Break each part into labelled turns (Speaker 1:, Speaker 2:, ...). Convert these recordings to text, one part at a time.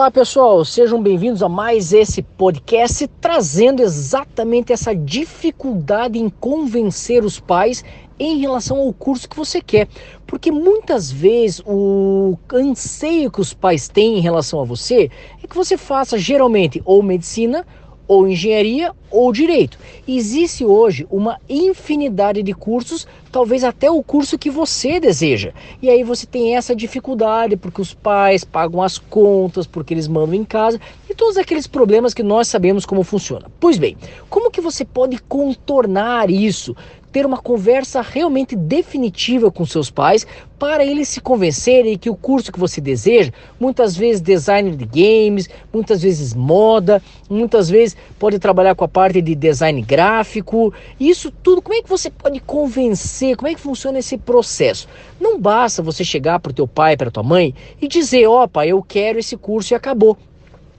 Speaker 1: Olá pessoal, sejam bem-vindos a mais esse podcast trazendo exatamente essa dificuldade em convencer os pais em relação ao curso que você quer. Porque muitas vezes o anseio que os pais têm em relação a você é que você faça geralmente ou medicina ou engenharia ou direito. Existe hoje uma infinidade de cursos, talvez até o curso que você deseja. E aí você tem essa dificuldade porque os pais pagam as contas, porque eles mandam em casa todos aqueles problemas que nós sabemos como funciona. Pois bem, como que você pode contornar isso? ter uma conversa realmente definitiva com seus pais para eles se convencerem que o curso que você deseja, muitas vezes design de games, muitas vezes moda, muitas vezes pode trabalhar com a parte de design gráfico, isso tudo, como é que você pode convencer, como é que funciona esse processo? Não basta você chegar para o teu pai, para tua mãe e dizer, ó oh, pai, eu quero esse curso e acabou.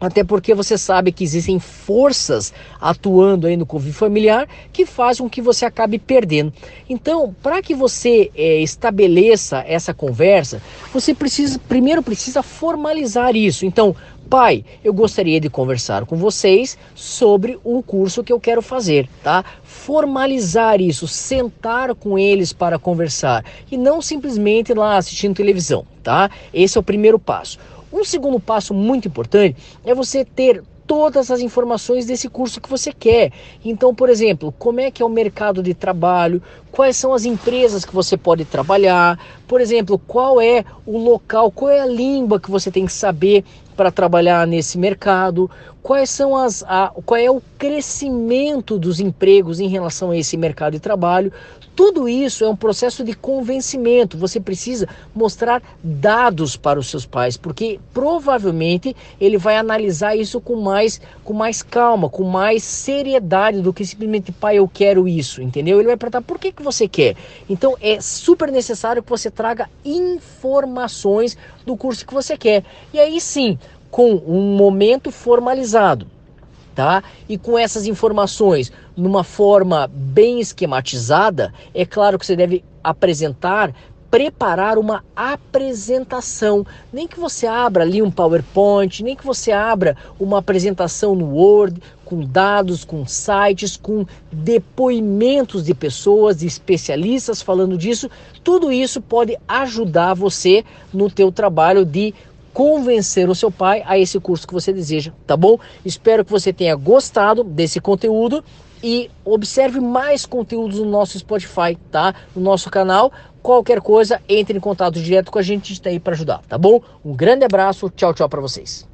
Speaker 1: Até porque você sabe que existem forças atuando aí no convívio familiar que fazem com que você acabe perdendo. Então, para que você é, estabeleça essa conversa, você precisa primeiro precisa formalizar isso. Então, pai, eu gostaria de conversar com vocês sobre um curso que eu quero fazer, tá? Formalizar isso, sentar com eles para conversar e não simplesmente lá assistindo televisão, tá? Esse é o primeiro passo. Um segundo passo muito importante é você ter todas as informações desse curso que você quer. Então, por exemplo, como é que é o mercado de trabalho, quais são as empresas que você pode trabalhar, por exemplo, qual é o local, qual é a língua que você tem que saber para trabalhar nesse mercado, quais são as a, qual é o crescimento dos empregos em relação a esse mercado de trabalho. Tudo isso é um processo de convencimento. Você precisa mostrar dados para os seus pais, porque provavelmente ele vai analisar isso com mais com mais calma, com mais seriedade do que simplesmente pai eu quero isso, entendeu? Ele vai perguntar por que que você quer. Então é super necessário que você traga informações do curso que você quer. E aí sim, com um momento formalizado, tá? E com essas informações numa forma bem esquematizada, é claro que você deve apresentar preparar uma apresentação. Nem que você abra ali um PowerPoint, nem que você abra uma apresentação no Word, com dados, com sites, com depoimentos de pessoas, de especialistas falando disso. Tudo isso pode ajudar você no teu trabalho de convencer o seu pai a esse curso que você deseja, tá bom? Espero que você tenha gostado desse conteúdo e observe mais conteúdos no nosso Spotify, tá? No nosso canal. Qualquer coisa, entre em contato direto com a gente, a gente está aí para ajudar, tá bom? Um grande abraço, tchau, tchau para vocês.